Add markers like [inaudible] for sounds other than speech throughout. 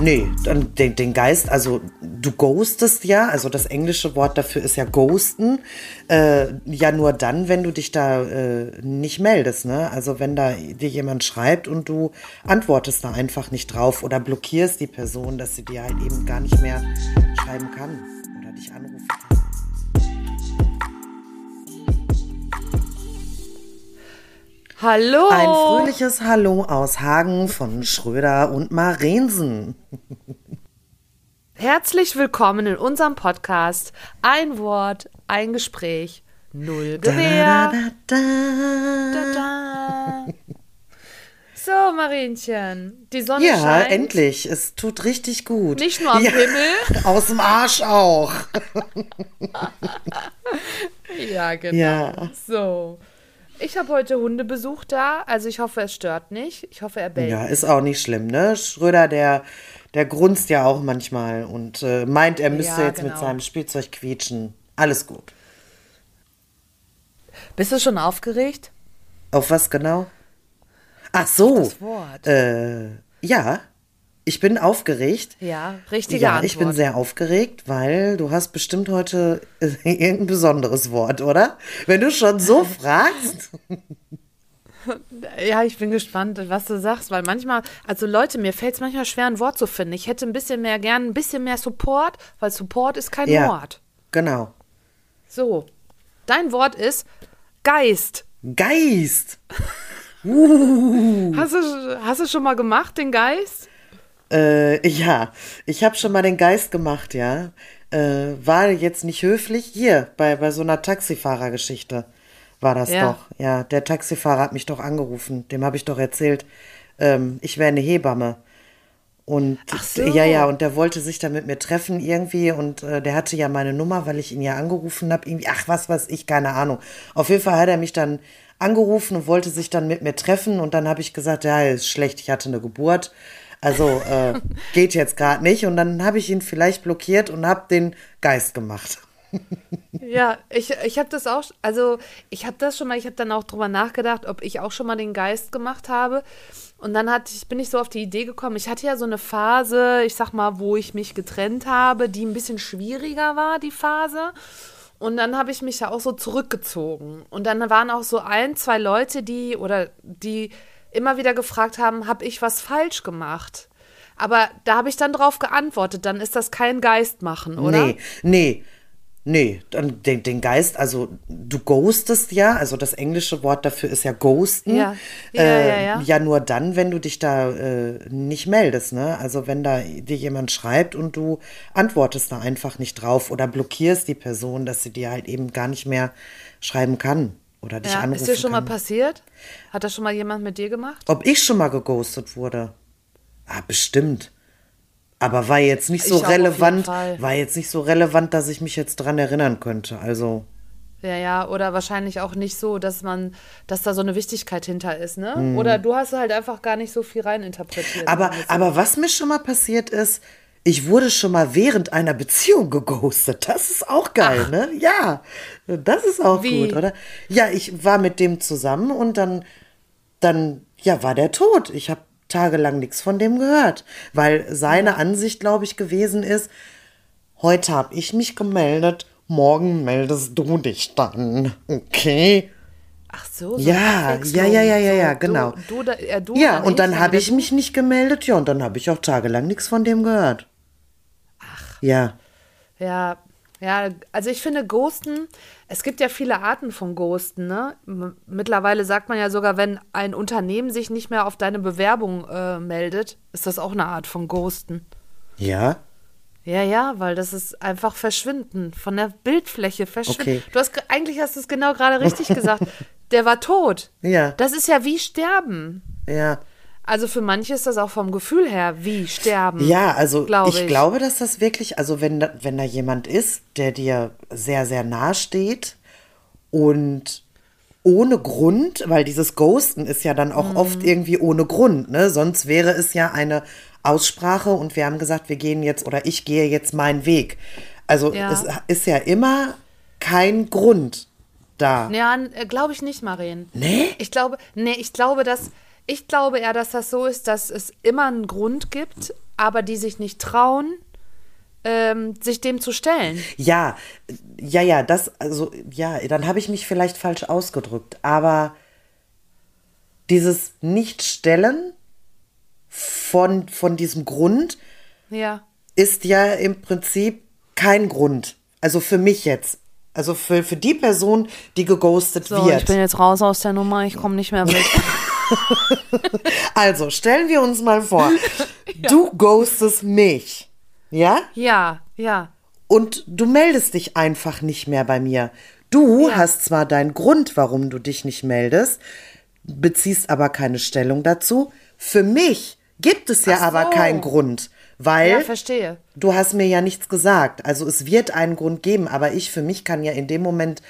Nee, dann den, den Geist, also du ghostest ja, also das englische Wort dafür ist ja ghosten, äh, ja nur dann, wenn du dich da äh, nicht meldest, ne? Also wenn da dir jemand schreibt und du antwortest da einfach nicht drauf oder blockierst die Person, dass sie dir halt eben gar nicht mehr schreiben kann oder dich anrufen Hallo. Ein fröhliches Hallo aus Hagen von Schröder und Marensen. [laughs] Herzlich willkommen in unserem Podcast. Ein Wort, ein Gespräch, null Gewehr. Da, da, Da, da. So, Marienchen, die Sonne Ja, scheint. endlich. Es tut richtig gut. Nicht nur am ja, Himmel. [laughs] Aus dem Arsch auch. [laughs] Ja, genau. Ja. So. Ich habe heute Hundebesuch da, also ich hoffe, es stört nicht. Ich hoffe, er bellt. Ja, ist auch nicht schlimm, ne? Schröder, der, der grunzt ja auch manchmal und äh, meint, er müsste Ja, jetzt mit genau. seinem Spielzeug quietschen. Alles gut. Bist du schon aufgeregt? Auf was genau? Ach so. Das Wort. Äh, ja, ich bin aufgeregt. Ja, richtige ja, Antwort. ich bin sehr aufgeregt, weil du hast bestimmt heute äh, [laughs] irgendein besonderes Wort, oder? Wenn du schon so [laughs] fragst. Ja, ich bin gespannt, was du sagst, weil manchmal, also Leute, mir fällt es manchmal schwer, ein Wort zu finden. Ich hätte ein bisschen mehr gern, ein bisschen mehr Support, weil Support ist kein Ja, Wort. genau. So, dein Wort ist Geist. Geist. [laughs] Hast du, hast du schon mal gemacht, den Geist? Äh, ja, ich habe schon mal den Geist gemacht, ja. Äh, war jetzt nicht höflich. Hier, bei, bei so einer Taxifahrergeschichte war das Ja. doch. Ja, der Taxifahrer hat mich doch angerufen. Dem habe ich doch erzählt, ähm, ich wäre eine Hebamme. Und Ach so. ja, ja, und der wollte sich dann mit mir treffen irgendwie und äh, der hatte ja meine Nummer, weil ich ihn ja angerufen habe. Irgendwie, ach, was weiß ich, keine Ahnung. Auf jeden Fall hat er mich dann angerufen und wollte sich dann mit mir treffen und dann habe ich gesagt, ja, ist schlecht, ich hatte eine Geburt. Also äh, geht jetzt gerade nicht. Und dann habe ich ihn vielleicht blockiert und habe den Geist gemacht. [laughs] Ja, ich, ich habe das auch, also ich habe das schon mal, ich habe dann auch drüber nachgedacht, ob ich auch schon mal den Geist gemacht habe. Und dann hatte ich, bin ich so auf die Idee gekommen, ich hatte ja so eine Phase, ich sag mal, wo ich mich getrennt habe, die ein bisschen schwieriger war, die Phase. Und dann habe ich mich ja auch so zurückgezogen. Und dann waren auch so ein, zwei Leute, die oder die immer wieder gefragt haben, habe ich was falsch gemacht? Aber da habe ich dann drauf geantwortet, dann ist das kein Geist machen, oder? Nee, nee, nee. Dann den, den Geist, also du ghostest ja, also das englische Wort dafür ist ja ghosten. Ja. Ja, äh, ja, ja. ja, nur dann, wenn du dich da äh, nicht meldest, ne? Also wenn da dir jemand schreibt und du antwortest da einfach nicht drauf oder blockierst die Person, dass sie dir halt eben gar nicht mehr schreiben kann oder dich Ja, anrufen ist dir schon kann. mal passiert? Hat das schon mal jemand mit dir gemacht? Ob ich schon mal geghostet wurde? Ah, bestimmt. Aber war jetzt nicht so Ich relevant, war jetzt nicht so relevant, dass ich mich jetzt dran erinnern könnte. Also, Ja, ja, oder wahrscheinlich auch nicht so, dass man, dass da so eine Wichtigkeit hinter ist, ne? Oder du hast halt einfach gar nicht so viel reininterpretiert. Mhm. aber, aber was mir schon mal passiert ist, ich wurde schon mal während einer Beziehung geghostet. Das ist auch geil, ne? Ja, das ist auch Wie? gut, oder? Ja, ich war mit dem zusammen und dann, dann, ja, war der tot. Ich habe tagelang nichts von dem gehört, weil seine Ansicht, glaube ich, gewesen ist, heute habe ich mich gemeldet, morgen meldest du dich dann, okay? Ach so, so Ja, ja, ja, ja, ja, ja, du- genau. Du, da, ja, du, Ja, und dann habe ich du. mich nicht gemeldet, ja, und dann habe ich auch tagelang nichts von dem gehört. Ja, Ja, ja, also ich finde Ghosten, es gibt ja viele Arten von Ghosten, ne? M mittlerweile sagt man ja sogar, wenn ein Unternehmen sich nicht mehr auf deine Bewerbung äh, meldet, ist das auch eine Art von Ghosten. ja, Ja, ja, weil das ist einfach verschwinden, von der Bildfläche verschwinden. Okay. Du hast ge- eigentlich hast du es genau gerade richtig [laughs] gesagt. Der war tot. Ja. Das ist ja wie sterben. ja. Also für manche ist das auch vom Gefühl her wie sterben. Ja, also Glaub ich, glaube, dass das wirklich, also wenn, da- wenn da jemand ist, der dir sehr, sehr nahe steht und ohne Grund, weil dieses Ghosten ist ja dann auch Mhm. oft irgendwie ohne Grund, ne? Sonst wäre es ja eine Aussprache und wir haben gesagt, wir gehen jetzt oder ich gehe jetzt meinen Weg. Also Ja. es ist ja immer kein Grund da. Ja, glaube ich nicht, Maren. Nee? Ich glaube, nee, ich glaube, dass ich glaube eher, dass das so ist, dass es immer einen Grund gibt, aber die sich nicht trauen, ähm, sich dem zu stellen. Ja, ja, ja, das, also, ja, dann habe ich mich vielleicht falsch ausgedrückt, aber dieses Nicht-Stellen von, von diesem Grund Ja. ist ja im Prinzip kein Grund. Also für mich jetzt. Also für, für die Person, die geghostet So, wird. ich bin jetzt raus aus der Nummer, ich komme nicht mehr [laughs] weg. [laughs] Also stellen wir uns mal vor, [laughs] du ghostest mich. Ja? ja, ja. Und du meldest dich einfach nicht mehr bei mir. Du Ja. hast zwar deinen Grund, warum du dich nicht meldest, beziehst aber keine Stellung dazu. Für mich gibt es ja Ach aber so. keinen Grund, weil Ja, verstehe. du hast mir ja nichts gesagt. Also es wird einen Grund geben, aber ich für mich kann ja in dem Moment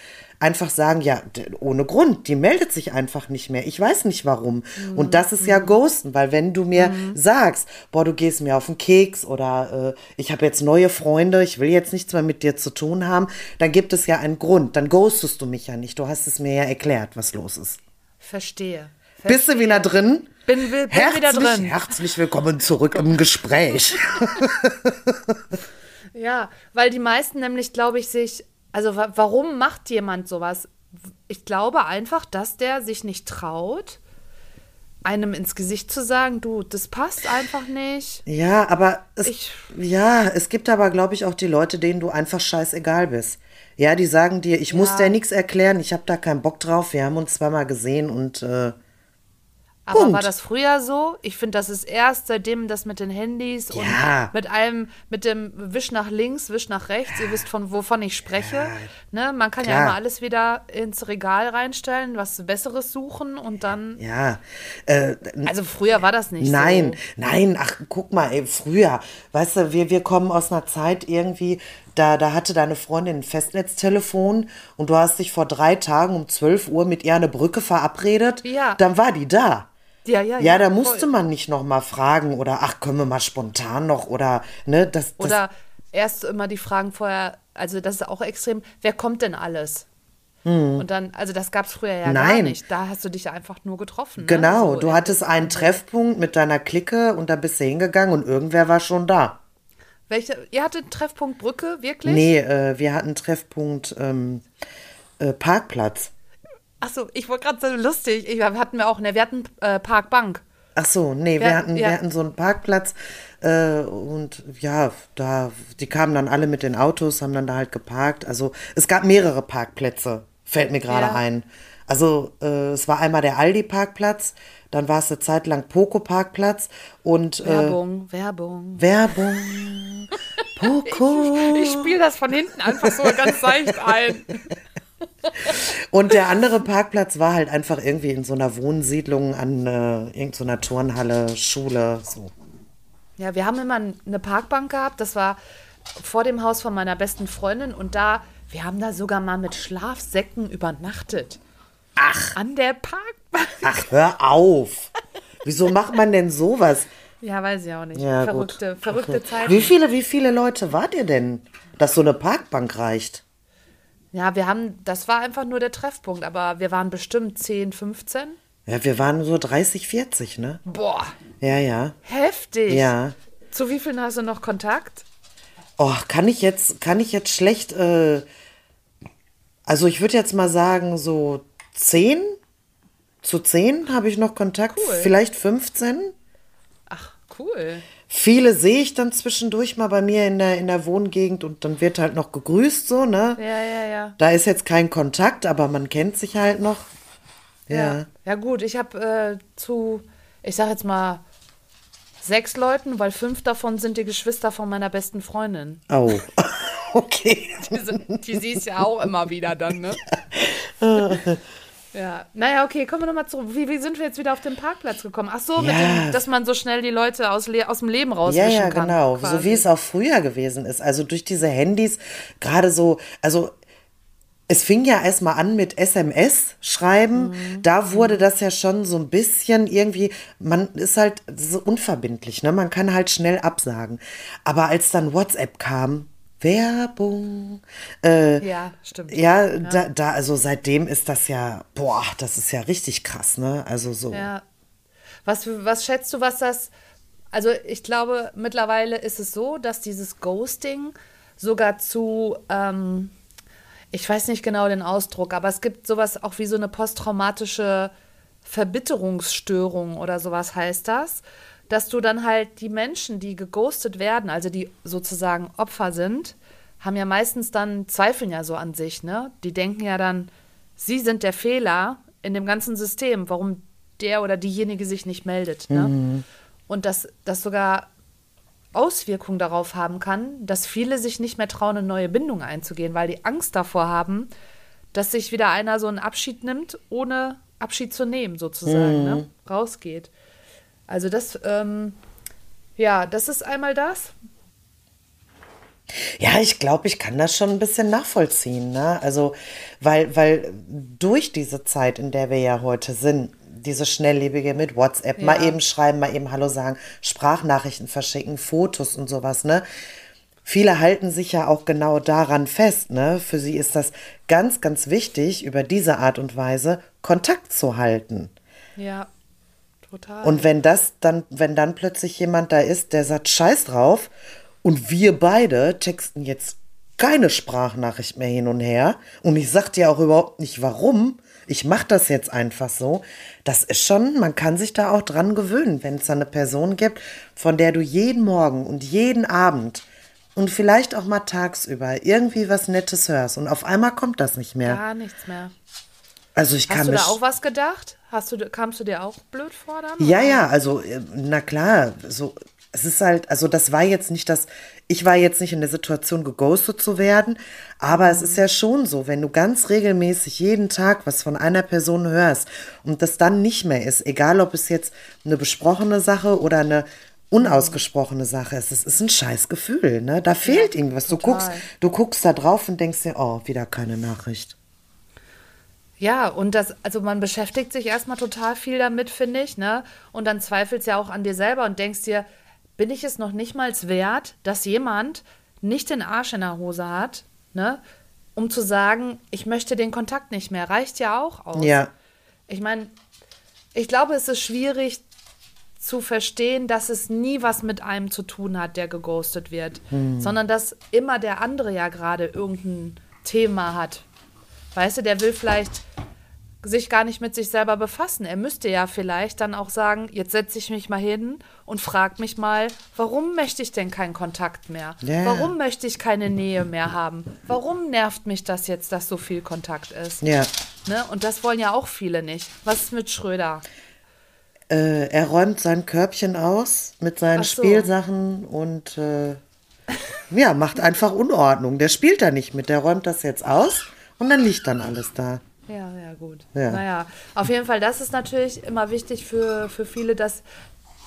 einfach sagen, ja, ohne Grund, die meldet sich einfach nicht mehr. Ich weiß nicht warum. Und das ist ja Ghosten, weil wenn du mir sagst, boah, du gehst mir auf den Keks oder äh, ich habe jetzt neue Freunde, ich will jetzt nichts mehr mit dir zu tun haben, dann gibt es ja einen Grund. Dann ghostest du mich ja nicht. Du hast es mir ja erklärt, was los ist. Verstehe. Bist du wieder drin? Bin, bin Herzlich, wieder drin. herzlich willkommen zurück im Gespräch. [laughs] Ja, weil die meisten nämlich, glaube ich, sich, also wa warum macht jemand sowas? Ich glaube einfach, dass der sich nicht traut, einem ins Gesicht zu sagen, du, das passt einfach nicht. Ja, aber es, Ich- ja, es gibt aber, glaube ich, auch die Leute, denen du einfach scheißegal bist. Ja, die sagen dir, ich muss Ja. dir nichts erklären, ich habe da keinen Bock drauf, wir haben uns zweimal gesehen und äh, Aber Punkt. war das früher so? Ich finde, das ist erst seitdem das mit den Handys Ja. und mit allem, mit dem Wisch nach links, Wisch nach rechts, ihr wisst, von wovon ich spreche. Ne? Man kann ja klar. immer alles wieder ins Regal reinstellen, was Besseres suchen und dann. ja, äh, Also früher war das nicht Nein, so. nein, ach, guck mal, ey, früher, weißt du, wir, wir kommen aus einer Zeit irgendwie, da, da hatte deine Freundin ein Festnetztelefon und du hast dich vor drei Tagen um 12 Uhr mit ihr eine Brücke verabredet, Ja. dann war die da. Ja, ja, Ja, da voll. musste man nicht noch mal fragen oder ach, können wir mal spontan noch oder ne, das, das Oder erst immer die Fragen vorher, also das ist auch extrem, wer kommt denn alles? Und dann, also das gab es früher ja gar Hm. Nein. nicht. Da hast du dich ja einfach nur getroffen. genau, ne? So, du hattest einen Treffpunkt mit deiner Clique und da bist du hingegangen und irgendwer war schon da. Welche, ihr hattet Treffpunkt Brücke, wirklich? Nee, äh, wir hatten Treffpunkt ähm, äh, Parkplatz. Achso, ich wollte gerade so lustig. Ich, wir hatten wir auch, ne, wir hatten äh, Parkbank. Ach so, nee, wir, Wir- hatten, ja. wir hatten so einen Parkplatz äh, und ja, da, die kamen dann alle mit den Autos, haben dann da halt geparkt. Also es gab mehrere Parkplätze, fällt mir gerade Ja. ein. Also äh, es war einmal der Aldi-Parkplatz, dann war es eine Zeit lang Poco-Parkplatz und äh, Werbung, Werbung. Werbung. [laughs] Poco. Ich spiele das von hinten einfach so ganz seicht ein. [laughs] Und der andere Parkplatz war halt einfach irgendwie in so einer Wohnsiedlung an äh, irgendeiner Turnhalle, Schule, so. Ja, wir haben immer eine Parkbank gehabt. Das war vor dem Haus von meiner besten Freundin. Und da, wir haben da sogar mal mit Schlafsäcken übernachtet. Ach. An der Parkbank. Ach, hör auf. Wieso macht man denn sowas? Ja, weiß ich auch nicht. Ja, verrückte, gut. verrückte Zeiten. Wie viele, wie viele Leute wart ihr denn, dass so eine Parkbank reicht? Ja, wir haben, das war einfach nur der Treffpunkt, aber wir waren bestimmt 10, 15. Ja, wir waren so 30, 40, ne? Boah, Ja, ja. heftig. Ja. Zu wie vielen hast du noch Kontakt? Oh, kann ich jetzt, kann ich jetzt schlecht, äh, also ich würde jetzt mal sagen, so 10? Zu 10 habe ich noch Kontakt, Cool. vielleicht 15. Ach, cool. Viele sehe ich dann zwischendurch mal bei mir in der, in der Wohngegend und dann wird halt noch gegrüßt, so, ne? Ja, ja, ja. Da ist jetzt kein Kontakt, aber man kennt sich halt noch. Ja. Ja, ja gut, ich habe äh, zu, ich sag jetzt mal, sechs Leuten, weil fünf davon sind die Geschwister von meiner besten Freundin. Oh. [laughs] okay. Die, sind, die siehst ja auch immer wieder dann, ne? [laughs] [laughs] Ja, naja, okay, kommen wir nochmal zurück. Wie, wie sind wir jetzt wieder auf den Parkplatz gekommen? Ach so, Ja. dem, dass man so schnell die Leute aus, aus dem Leben Ja, rauswischen ja, kann. genau. quasi. So wie es auch früher gewesen ist. Also durch diese Handys, gerade so, also es fing ja erstmal an mit SMS schreiben. Mhm. Da wurde das ja schon so ein bisschen irgendwie, man ist halt so unverbindlich, ne? Man kann halt schnell absagen. Aber als dann WhatsApp kam, Werbung, äh, Ja, stimmt. ja, Da, da, also seitdem ist das ja, boah, das ist ja richtig krass, ne? Also so. Ja. Was, was schätzt du, was das, Also ich glaube, mittlerweile ist es so, dass dieses Ghosting sogar zu, ähm, ich weiß nicht genau den Ausdruck, aber es gibt sowas auch wie so eine posttraumatische Verbitterungsstörung oder sowas heißt das, dass du dann halt die Menschen, die geghostet werden, also die sozusagen Opfer sind, haben ja meistens dann zweifeln ja so an sich, ne? Die denken ja dann, sie sind der Fehler in dem ganzen System, warum der oder diejenige sich nicht meldet, ne? Mhm. Und dass das sogar Auswirkungen darauf haben kann, dass viele sich nicht mehr trauen, eine neue Bindung einzugehen, weil die Angst davor haben, dass sich wieder einer so einen Abschied nimmt, ohne Abschied zu nehmen, sozusagen, mhm. ne? rausgeht. Also das, ähm, ja, das ist einmal das. Ja, ich glaube, ich kann das schon ein bisschen nachvollziehen. Ne? Also, weil, weil durch diese Zeit, in der wir ja heute sind, diese schnelllebige mit WhatsApp, ja. mal eben schreiben, mal eben Hallo sagen, Sprachnachrichten verschicken, Fotos und sowas, ne? Viele halten sich ja auch genau daran fest, ne? Für sie ist das ganz, ganz wichtig, über diese Art und Weise Kontakt zu halten. Ja, total. Und wenn das dann, wenn dann plötzlich jemand da ist, der sagt Scheiß drauf und wir beide texten jetzt keine Sprachnachricht mehr hin und her und ich sag dir auch überhaupt nicht warum, ich mache das jetzt einfach so. Das ist schon, man kann sich da auch dran gewöhnen, wenn es da eine Person gibt, von der du jeden Morgen und jeden Abend und vielleicht auch mal tagsüber irgendwie was Nettes hörst und auf einmal kommt das nicht mehr. Gar nichts mehr. Also ich Hast kann du da auch was gedacht? Hast du, kamst du dir auch blöd vor dann? Ja, ja, also äh, na klar, so es ist halt, also das war jetzt nicht das, ich war jetzt nicht in der Situation, geghostet zu werden, aber es ist ja schon so, wenn du ganz regelmäßig jeden Tag was von einer Person hörst und das dann nicht mehr ist, egal ob es jetzt eine besprochene Sache oder eine unausgesprochene Sache ist, es ist ein scheiß Gefühl, ne? Da fehlt ja, irgendwas. Du guckst, du guckst da drauf und denkst dir, oh, wieder keine Nachricht. Ja, und das, also man beschäftigt sich erstmal total viel damit, finde ich, ne? Und dann zweifelst ja auch an dir selber und denkst dir, bin ich es noch nicht mal wert, dass jemand nicht den Arsch in der Hose hat, ne, um zu sagen, ich möchte den Kontakt nicht mehr. Reicht ja auch aus. Ja. Ich meine, ich glaube, es ist schwierig zu verstehen, dass es nie was mit einem zu tun hat, der geghostet wird, hm. sondern dass immer der andere ja gerade irgendein Thema hat. Weißt du, der will vielleicht sich gar nicht mit sich selber befassen. Er müsste ja vielleicht dann auch sagen, jetzt setze ich mich mal hin und frage mich mal, warum möchte ich denn keinen Kontakt mehr? Yeah. Warum möchte ich keine Nähe mehr haben? Warum nervt mich das jetzt, dass so viel Kontakt ist? Ja. Ne? Und das wollen ja auch viele nicht. Was ist mit Schröder? Äh, er räumt sein Körbchen aus mit seinen so. Spielsachen und äh, ja, macht einfach Unordnung. Der spielt da nicht mit, der räumt das jetzt aus und dann liegt dann alles da. Ja, ja, gut. Ja. Naja, auf jeden Fall, das ist natürlich immer wichtig für, für viele, dass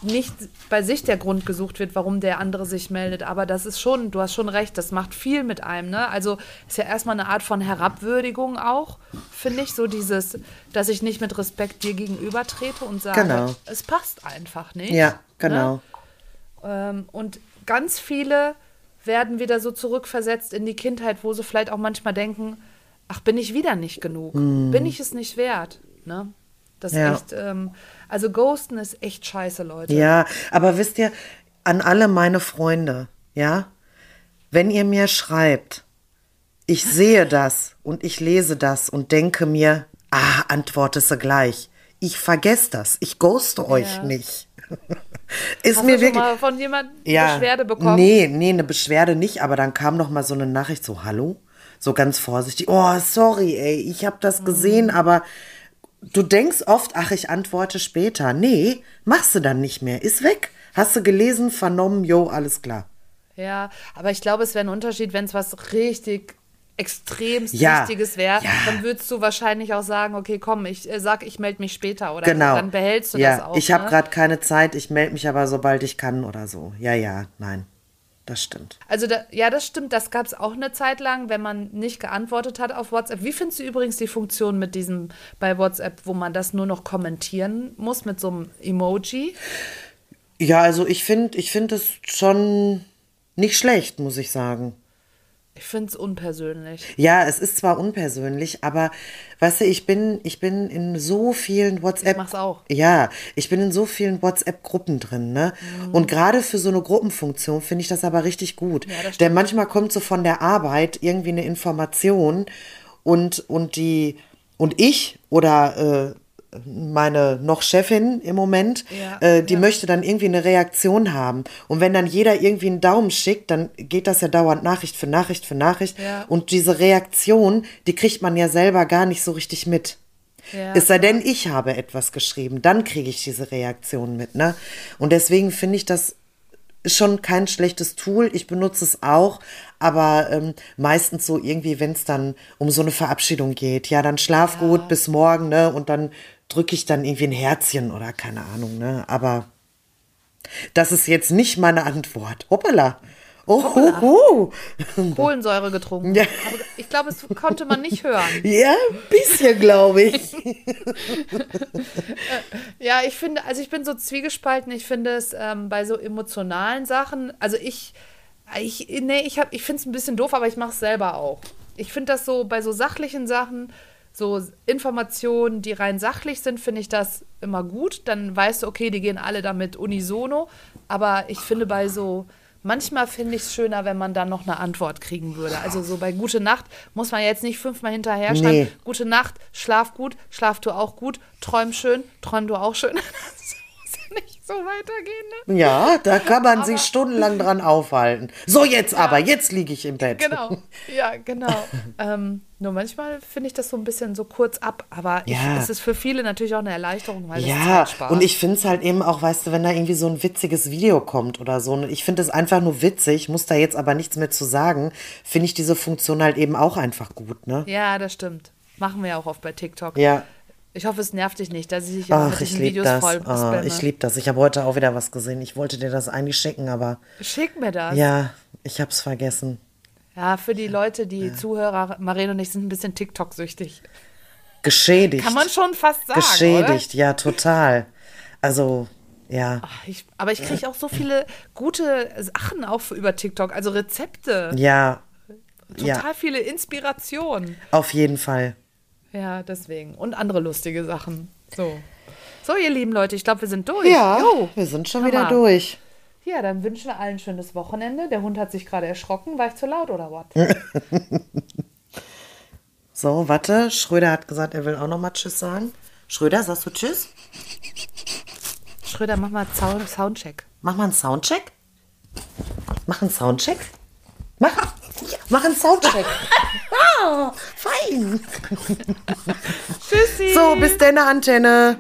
nicht bei sich der Grund gesucht wird, warum der andere sich meldet. Aber das ist schon, du hast schon recht, das macht viel mit einem. Ne? Also ist ja erstmal eine Art von Herabwürdigung auch, finde ich. So dieses, dass ich nicht mit Respekt dir gegenüber trete und sage, genau. es passt einfach nicht. Ja, genau. Ne? Ähm, und ganz viele werden wieder so zurückversetzt in die Kindheit, wo sie vielleicht auch manchmal denken, ach, bin ich wieder nicht genug? Mm. Bin ich es nicht wert? Ne? Das ja. echt, ähm, also Ghosten ist echt scheiße, Leute. Ja, aber wisst ihr, an alle meine Freunde, ja, wenn ihr mir schreibt, ich sehe das und ich lese das und denke mir, ah, antwortest du gleich. Ich vergesse das. Ich ghoste ja. euch nicht. [laughs] ist Hast mir du wirklich mal von jemandem ja, Beschwerde bekommen? Nee, nee, eine Beschwerde nicht, aber dann kam noch mal so eine Nachricht so, hallo? So ganz vorsichtig, oh, sorry, ey, ich habe das gesehen, mhm. aber du denkst oft, ach, ich antworte später. Nee, machst du dann nicht mehr. Ist weg. Hast du gelesen, vernommen, jo, alles klar. Ja, aber ich glaube, es wäre ein Unterschied, wenn es was richtig extremst ja, Wichtiges wäre, ja. dann würdest du wahrscheinlich auch sagen, okay, komm, ich äh, sag, ich melde mich später oder genau. dann behältst du ja, das auch. Ich habe ne? gerade keine Zeit, ich melde mich aber sobald ich kann oder so. Ja, ja, nein. Das stimmt. Also da, ja, das stimmt. Das gab es auch eine Zeit lang, wenn man nicht geantwortet hat auf WhatsApp. Wie findest du übrigens die Funktion mit diesem bei WhatsApp, wo man das nur noch kommentieren muss mit so einem Emoji? Ja, also ich finde, ich finde es schon nicht schlecht, muss ich sagen. Ich finde es unpersönlich. Ja, es ist zwar unpersönlich, aber weißt du, ich bin, ich bin in so vielen WhatsApp. Ich mach's auch. Ja, ich bin in so vielen WhatsApp-Gruppen drin, ne? Mhm. Und gerade für so eine Gruppenfunktion finde ich das aber richtig gut. Ja. Denn manchmal kommt so von der Arbeit irgendwie eine Information und, und die, und ich oder äh, meine noch Chefin im Moment, Ja, äh, die ja. möchte dann irgendwie eine Reaktion haben. Und wenn dann jeder irgendwie einen Daumen schickt, dann geht das ja dauernd Nachricht für Nachricht für Nachricht. Ja. Und diese Reaktion, die kriegt man ja selber gar nicht so richtig mit. Ja, es sei denn, ich habe etwas geschrieben, dann kriege ich diese Reaktion mit. Ne? Und deswegen finde ich das schon kein schlechtes Tool. Ich benutze es auch, aber ähm, meistens so irgendwie, wenn es dann um so eine Verabschiedung geht. Ja, dann schlaf gut bis morgen, ne? Und dann drücke ich dann irgendwie ein Herzchen oder keine Ahnung, ne? Aber das ist jetzt nicht meine Antwort. Hoppala. Oh, Hoppala. hu, Kohlensäure getrunken. Ja. Aber ich glaube, es konnte man nicht hören. [laughs] Ja, ein bisschen, glaube ich. [laughs] Ja, ich finde, also ich bin so zwiegespalten. Ich finde es ähm, bei so emotionalen Sachen, also ich, ich, nee, ich, hab- ich finde es ein bisschen doof, aber ich mache es selber auch. Ich finde das so bei so sachlichen Sachen, so Informationen, die rein sachlich sind, finde ich das immer gut. Dann weißt du, okay, die gehen alle damit unisono. Aber ich finde bei so, manchmal finde ich es schöner, wenn man dann noch eine Antwort kriegen würde. Also so bei Gute Nacht muss man jetzt nicht fünfmal hinterher schreiben, Nee. Gute Nacht, schlaf gut, schlaf du auch gut, träum schön, träum du auch schön. [laughs] Ja [laughs] nicht so weitergehen, ne? Ja, da kann man sich stundenlang dran aufhalten. So, jetzt aber, jetzt liege ich im Bett. Genau, [laughs] ja, genau. ähm, nur manchmal finde ich das so ein bisschen so kurz ab, aber ich, Ja. es ist für viele natürlich auch eine Erleichterung, weil es Ja, Zeit spart. und ich finde es halt eben auch, weißt du, wenn da irgendwie so ein witziges Video kommt oder so, und ich finde es einfach nur witzig, muss da jetzt aber nichts mehr zu sagen, finde ich diese Funktion halt eben auch einfach gut, ne? Ja, das stimmt. Machen wir ja auch oft bei TikTok. Ja. Ich hoffe, es nervt dich nicht, dass ich dich Ach, mit ich Videos das. voll spamme. ich liebe das. Ich habe heute auch wieder was gesehen. Ich wollte dir das eigentlich schicken, aber Schick mir das. ja, ich habe es vergessen. Ja, für die Leute, die Zuhörer, Maren und ich sind ein bisschen TikTok-süchtig. Geschädigt. Kann man schon fast sagen, Geschädigt, ja, total. Also, ja. oder? Ich, aber ich kriege auch so viele gute Sachen auch über TikTok, also Rezepte. Ja, Total ja, viele Inspirationen. auf jeden Fall. Ja, deswegen. Und andere lustige Sachen. So. So, ihr lieben Leute, ich glaube, wir sind durch. Ja, Jo. wir sind schon Hammer. wieder durch. Ja, dann wünschen wir allen ein schönes Wochenende. Der Hund hat sich gerade erschrocken. War ich zu laut oder was? [laughs] So, warte. Schröder hat gesagt, er will auch noch mal Tschüss sagen. Schröder, sagst du Tschüss? Schröder, mach mal Sound Soundcheck. Mach mal einen Soundcheck. Mach einen Soundcheck. Mach, mach einen Soundcheck. [laughs] fein. [laughs] Tschüssi. So, bis deine Antenne.